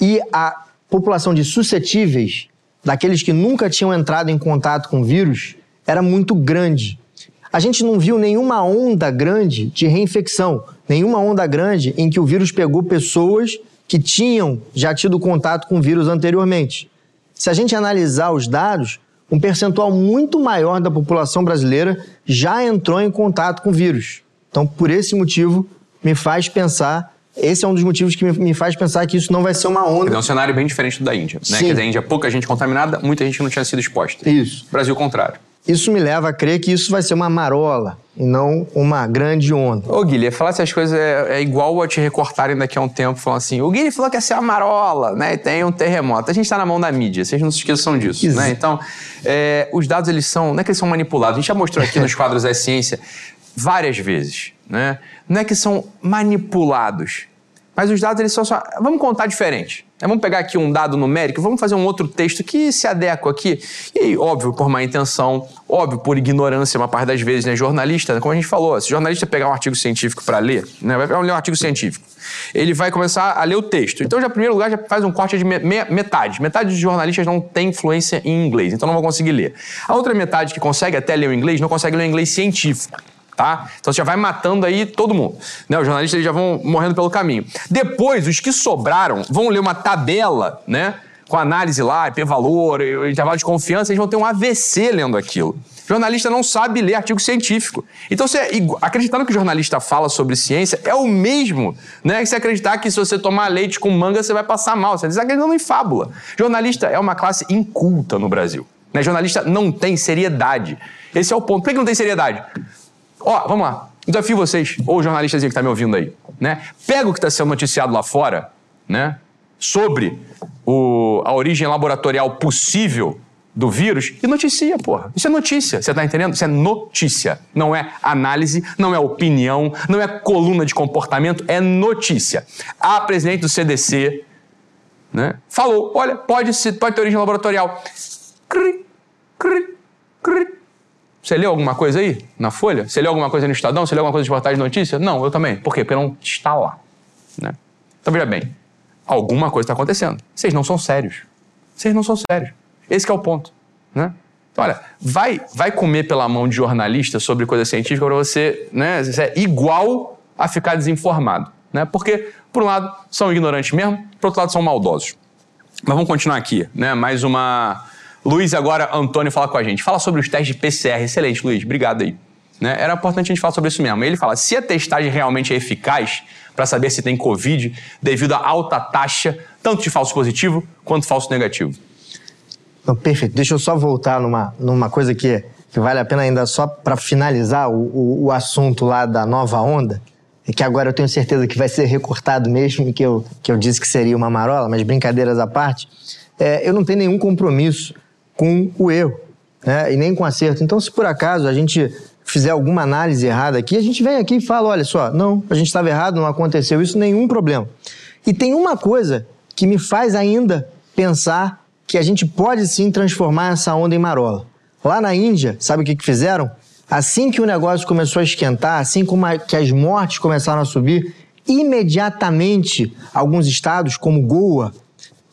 e a população de suscetíveis, daqueles que nunca tinham entrado em contato com vírus, era muito grande. A gente não viu nenhuma onda grande de reinfecção, nenhuma onda grande em que o vírus pegou pessoas que tinham já tido contato com vírus anteriormente. Se a gente analisar os dados, um percentual muito maior da população brasileira já entrou em contato com vírus. Então, por esse motivo, me faz pensar. Esse é um dos motivos que me, faz pensar que isso não vai ser uma onda. É um cenário bem diferente do da Índia. Né? Sim. Quer dizer, a Índia, pouca gente contaminada, muita gente não tinha sido exposta. Isso. Brasil, contrário. Isso me leva a crer que isso vai ser uma marola e não uma grande onda. Ô, Guilherme, falar essas coisas é, é igual a te recortarem daqui a um tempo, falando assim: o Guilherme falou que ia ser uma marola, né? E tem um terremoto. A gente tá na mão da mídia, vocês não se esqueçam disso, Isso. né? Então, é, os dados, eles são. Não é que eles são manipulados. A gente já mostrou aqui (laughs) nos quadros da ciência várias vezes, né? Não é que são manipulados. Mas os dados, eles são só. Vamos contar diferente. né? Vamos pegar aqui um dado numérico, vamos fazer um outro texto que se adequa aqui. E óbvio, por má intenção, óbvio, por ignorância, uma parte das vezes, né? Jornalista, como a gente falou, se o jornalista pegar um artigo científico para ler, né? Vai ler um artigo científico. Ele vai começar a ler o texto. Então, já, em primeiro lugar, já faz um corte de me- metade. Metade dos jornalistas não tem influência em inglês, então não vão conseguir ler. A outra metade que consegue até ler o inglês, não consegue ler o inglês científico tá? Então você já vai matando aí todo mundo. Né? Os jornalistas já vão morrendo pelo caminho. Depois, os que sobraram vão ler uma tabela, né? Com análise lá, IP-valor, intervalo de confiança, eles vão ter um AVC lendo aquilo. O jornalista não sabe ler artigo científico. Então, você, acreditando que o jornalista fala sobre ciência, é o mesmo né, que você acreditar que se você tomar leite com manga, você vai passar mal. Você está acreditando em fábula. Jornalista é uma classe inculta no Brasil. Né? Jornalista não tem seriedade. Esse é o ponto. Por que não tem seriedade? Ó, vamos lá. Desafio vocês, ou o jornalistazinho que tá me ouvindo aí, né? Pega o que está sendo noticiado lá fora, né? Sobre o- a origem laboratorial possível do vírus e noticia, porra. Isso é notícia, você tá entendendo? Isso é notícia. Não é análise, não é opinião, não é coluna de comportamento, é notícia. A presidente do CDC, né? Falou, olha, pode, ser, pode ter origem laboratorial. Cri, cri, cri. Você leu alguma coisa aí na Folha? Você leu alguma coisa no Estadão? Você leu alguma coisa de portais de notícia? Não, eu também. Por quê? Porque não está lá. Né? Então, veja bem. Alguma coisa está acontecendo. Vocês não são sérios. Vocês não são sérios. Esse é o ponto. Né? Então, olha, vai, vai comer pela mão de jornalista sobre coisa científica para você, né? Você é igual a ficar desinformado. Né? Porque, por um lado, são ignorantes mesmo, por outro lado, são maldosos. Mas vamos continuar aqui, né? Mais uma. Luiz agora, Antônio, fala com a gente. Fala sobre os testes de PCR. Excelente, Luiz. Obrigado aí. Né? Era importante a gente falar sobre isso mesmo. Ele fala: se a testagem realmente é eficaz para saber se tem Covid, devido à alta taxa, tanto de falso positivo quanto falso negativo. Não, perfeito. Deixa eu só voltar numa, numa coisa que, que vale a pena ainda só para finalizar o, o, o assunto lá da nova onda. É que agora eu tenho certeza que vai ser recortado mesmo, que eu, que eu disse que seria uma marola, mas brincadeiras à parte. É, eu não tenho nenhum compromisso com o erro, né? E nem com acerto. Então, se por acaso a gente fizer alguma análise errada aqui, a gente vem aqui e fala: olha só, não, a gente estava errado, não aconteceu isso, nenhum problema. E tem uma coisa que me faz ainda pensar que a gente pode sim transformar essa onda em marola. Lá na Índia, sabe o que, que fizeram? Assim que o negócio começou a esquentar, assim como a, que as mortes começaram a subir, imediatamente alguns estados, como Goa,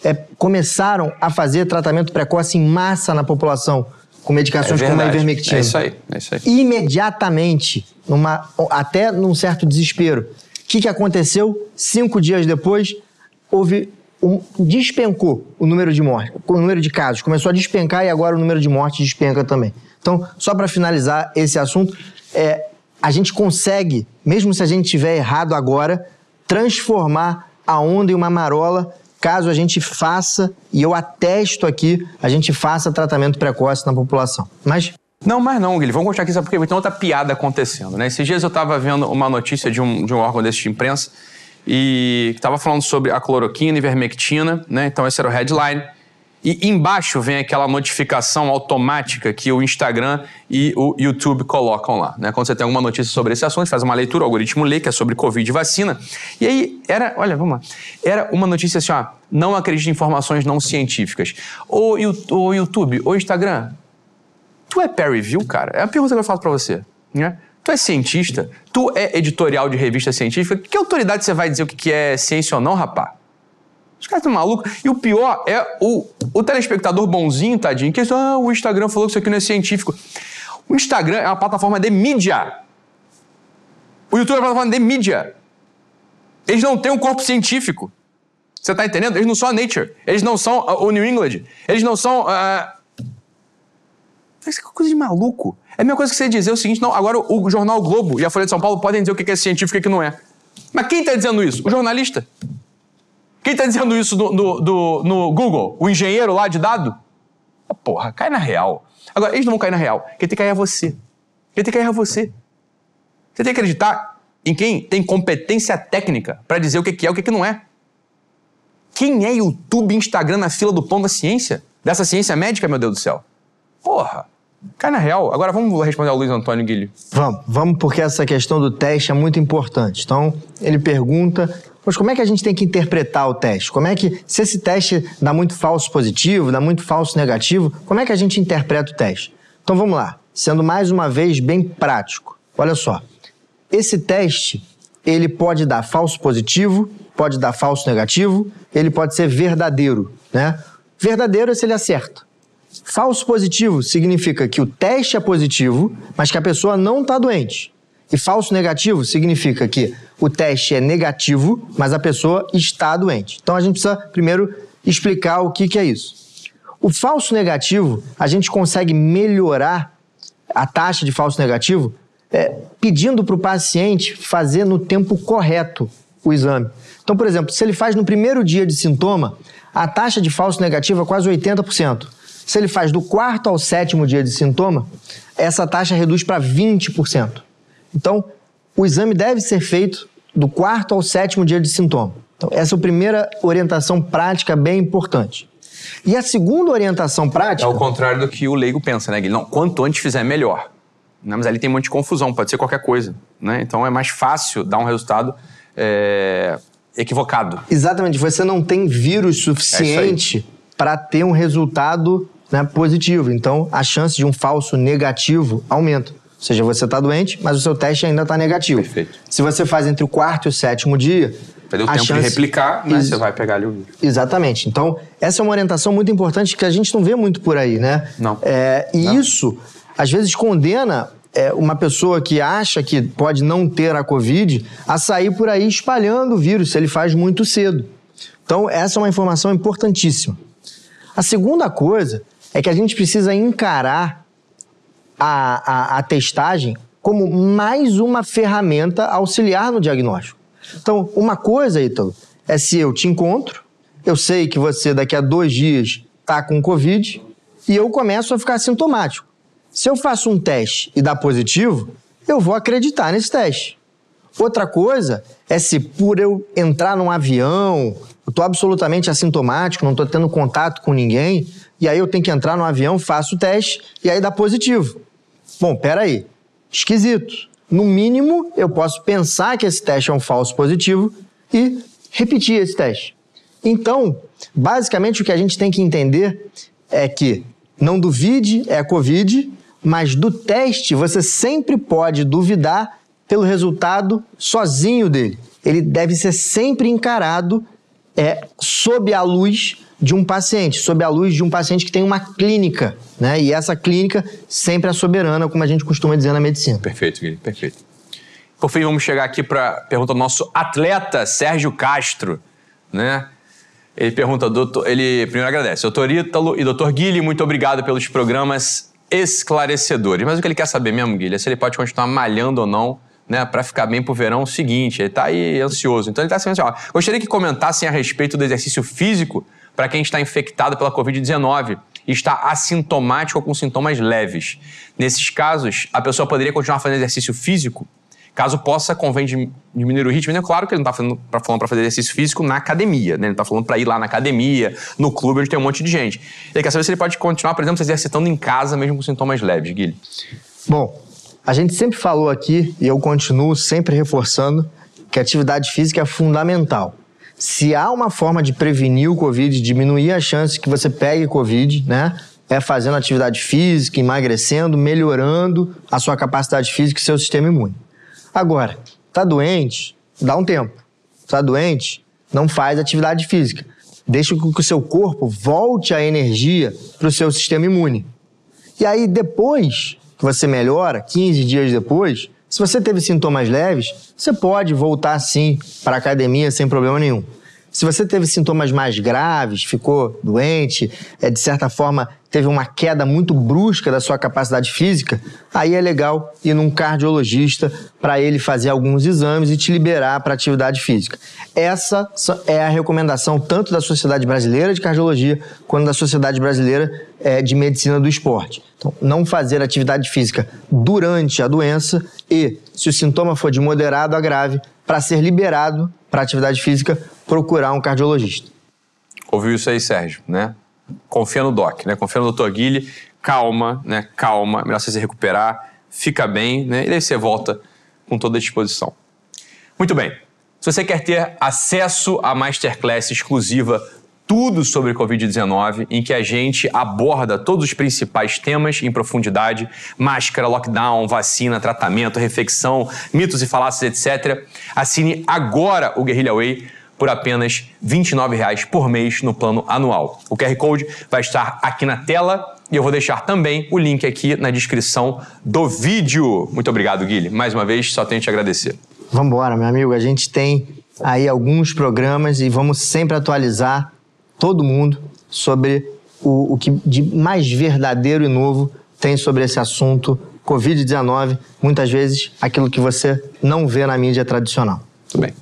é, começaram a fazer tratamento precoce em massa na população, com medicações É como a ivermectina. É isso aí, é isso aí. Imediatamente, numa, até num certo desespero. O que, que aconteceu? Cinco dias depois, houve um, despencou o número de mortes, o número de casos. Começou a despencar e agora o número de mortes despenca também. Então, só para finalizar esse assunto, é, a gente consegue, mesmo se a gente tiver errado agora, transformar a onda em uma marola caso a gente faça, e eu atesto aqui, a gente faça tratamento precoce na população. Mas Não, mas não, Guilherme. Vamos continuar aqui, sabe por quê? Tem outra piada acontecendo, né? Esses dias eu tava vendo uma notícia de um, de um órgão desse de imprensa e que tava falando sobre a cloroquina e ivermectina, né? Então esse era o headline. E embaixo vem aquela notificação automática que o Instagram e o YouTube colocam lá, né? Quando você tem alguma notícia sobre esse assunto, faz uma leitura, o algoritmo lê, que é sobre Covid e vacina. E aí era, olha, vamos lá. Era uma notícia assim, ó, não acredite em informações não científicas. Yu- ô YouTube, ô Instagram, Tu é peer review, cara? É a pergunta que eu faço pra você. Né? Tu é cientista? Tu é editorial de revista científica? Que autoridade você vai dizer o que é ciência ou não, rapá? Os caras estão malucos. E o pior é o, o telespectador bonzinho, tadinho, que diz, ah, o Instagram falou que isso aqui não é científico. O Instagram é uma plataforma de mídia. O YouTube é uma plataforma de mídia. Eles não têm um corpo científico. Você tá entendendo? Eles não são a Nature. Eles não são ah, o New England. Eles não são... ah, isso é coisa de maluco. É a mesma coisa que você dizer o seguinte: não, agora o, jornal Globo e a Folha de São Paulo podem dizer o que é científico e o que não é. Mas quem está dizendo isso? O jornalista. Quem está dizendo isso no, no- do- no Google? O engenheiro lá de dado? Ah, Porra, cai na real. Agora, eles não vão cair na real. Quem tem que cair é você. Quem tem que cair é você. Você tem que acreditar em quem tem competência técnica para dizer o que é o que que não é. Quem é YouTube e Instagram na fila do pão da ciência? Dessa ciência médica, meu Deus do céu? Porra, cai na real. Agora vamos responder ao Luiz Antônio Guilherme. Vamos, vamos porque essa questão do teste é muito importante. Então, ele pergunta, mas como é que a gente tem que interpretar o teste? Como é que, se esse teste dá muito falso positivo, dá muito falso negativo, como é que a gente interpreta o teste? Então, vamos lá, sendo mais uma vez bem prático. Olha só, esse teste, ele pode dar falso positivo, pode dar falso negativo, ele pode ser verdadeiro, né? Verdadeiro é se ele acerta. Falso positivo significa que o teste é positivo, mas que a pessoa não está doente. E falso negativo significa que o teste é negativo, mas a pessoa está doente. Então a gente precisa primeiro explicar o que, que é isso. O falso negativo, a gente consegue melhorar a taxa de falso negativo é, pedindo para o paciente fazer no tempo correto o exame. Então, por exemplo, se ele faz no primeiro dia de sintoma, a taxa de falso negativo é quase 80%. Se ele faz do quarto ao sétimo dia de sintoma, essa taxa reduz para 20%. Então, o exame deve ser feito do quarto ao sétimo dia de sintoma. Então, essa é a primeira orientação prática bem importante. E a segunda orientação É prática. o contrário do que o leigo pensa, né, Guilherme? Não, quanto antes fizer, melhor. Né, Mas ali tem um monte de confusão, pode ser qualquer coisa. Né? Então é mais fácil dar um resultado é, equivocado. Exatamente, você não tem vírus suficiente para ter um resultado né, positivo. Então, a chance de um falso negativo aumenta. Ou seja, você está doente, mas o seu teste ainda está negativo. Perfeito. Se você faz entre o quarto e o sétimo dia. Perdeu tempo chance- de replicar, né? Ex- Você vai pegar ali o vírus. Exatamente. Então, essa é uma orientação muito importante que a gente não vê muito por aí, né? Não. É, e isso, às vezes, condena é, uma pessoa que acha que pode não ter a Covid a sair por aí espalhando o vírus, se ele faz muito cedo. Então, essa é uma informação importantíssima. A segunda coisa é que a gente precisa encarar a, a, a testagem como mais uma ferramenta auxiliar no diagnóstico. Então, uma coisa, Ítalo, é se eu te encontro, eu sei que você daqui a dois dias está com Covid, e eu começo a ficar sintomático. Se eu faço um teste e dá positivo, eu vou acreditar nesse teste. Outra coisa é se por eu entrar num avião, eu estou absolutamente assintomático, não estou tendo contato com ninguém, e aí eu tenho que entrar no avião, faço o teste e aí dá positivo. Bom, peraí, esquisito. No mínimo, eu posso pensar que esse teste é um falso positivo e repetir esse teste. Então, basicamente o que a gente tem que entender é que não duvide é Covid, mas do teste você sempre pode duvidar pelo resultado sozinho dele. Ele deve ser sempre encarado é, sob a luz de um paciente, sob a luz de um paciente que tem uma clínica, né? E essa clínica sempre é soberana, como a gente costuma dizer na medicina. Perfeito, Guilherme, perfeito. Por fim, vamos chegar aqui para a pergunta do nosso atleta Sérgio Castro, né? Ele pergunta, doutor, ele primeiro agradece, doutor Ítalo e doutor Guilherme, muito obrigado pelos programas esclarecedores. Mas o que ele quer saber mesmo, Guilherme, é se ele pode continuar malhando ou não, né, para ficar bem pro verão seguinte. Ele tá aí ansioso. Então ele tá assim, ó, gostaria que comentassem a respeito do exercício físico para quem está infectado pela Covid-19 e está assintomático ou com sintomas leves. Nesses casos, a pessoa poderia continuar fazendo exercício físico? Caso possa, convém diminuir o ritmo. É claro que ele não está falando para fazer exercício físico na academia, né? Ele está falando para ir lá na academia, no clube, onde tem um monte de gente. Ele quer saber se ele pode continuar, por exemplo, se exercitando em casa, mesmo com sintomas leves, Guilherme. Bom, a gente sempre falou aqui, e eu continuo sempre reforçando, que atividade física é fundamental. Se há uma forma de prevenir o Covid, diminuir a chance que você pegue Covid, né? É fazendo atividade física, emagrecendo, melhorando a sua capacidade física e seu sistema imune. Agora, tá doente, dá um tempo. Tá doente, não faz atividade física. Deixa que o seu corpo volte a energia para o seu sistema imune. E aí, depois que você melhora, 15 dias depois, se você teve sintomas leves, você pode voltar sim para a academia sem problema nenhum. Se você teve sintomas mais graves, ficou doente, é, de certa forma teve uma queda muito brusca da sua capacidade física, aí é legal ir num cardiologista para ele fazer alguns exames e te liberar para atividade física. Essa é a recomendação tanto da Sociedade Brasileira de Cardiologia quanto da Sociedade Brasileira é, de Medicina do Esporte. Então, não fazer atividade física durante a doença e, se o sintoma for de moderado a grave, para ser liberado para atividade física, procurar um cardiologista. Ouviu isso aí, Sérgio, né? Confia no doc, né? Confia no Dr. Guilherme, calma, né? Calma, melhor você se recuperar, fica bem, né? E daí você volta com toda a disposição. Muito bem. Se você quer ter acesso à masterclass exclusiva tudo sobre Covid-19, em que a gente aborda todos os principais temas em profundidade: máscara, lockdown, vacina, tratamento, reflexão, mitos e falácias, etc. Assine agora o Guerrilla Way por apenas R$ 29,00 por mês no plano anual. O QR Code vai estar aqui na tela e eu vou deixar também o link aqui na descrição do vídeo. Muito obrigado, Guilherme. Mais uma vez, só tenho que te agradecer. Vamos embora, meu amigo. A gente tem aí alguns programas e vamos sempre atualizar todo mundo sobre o, o que de mais verdadeiro e novo tem sobre esse assunto Covid-19, muitas vezes aquilo que você não vê na mídia tradicional. Tudo bem.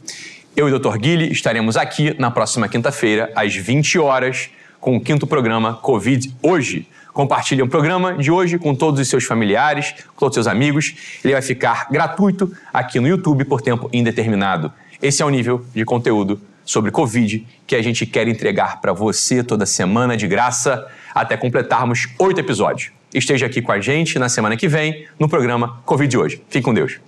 Eu e o Dr. Guilherme estaremos aqui na próxima quinta-feira, às 20 horas, com o quinto programa Covid Hoje. Compartilhe o programa de hoje com todos os seus familiares, com todos os seus amigos. Ele vai ficar gratuito aqui no YouTube por tempo indeterminado. Esse é o nível de conteúdo sobre Covid que a gente quer entregar para você toda semana de graça até completarmos oito episódios. Esteja aqui com a gente na semana que vem no programa Covid hoje. Fique com Deus.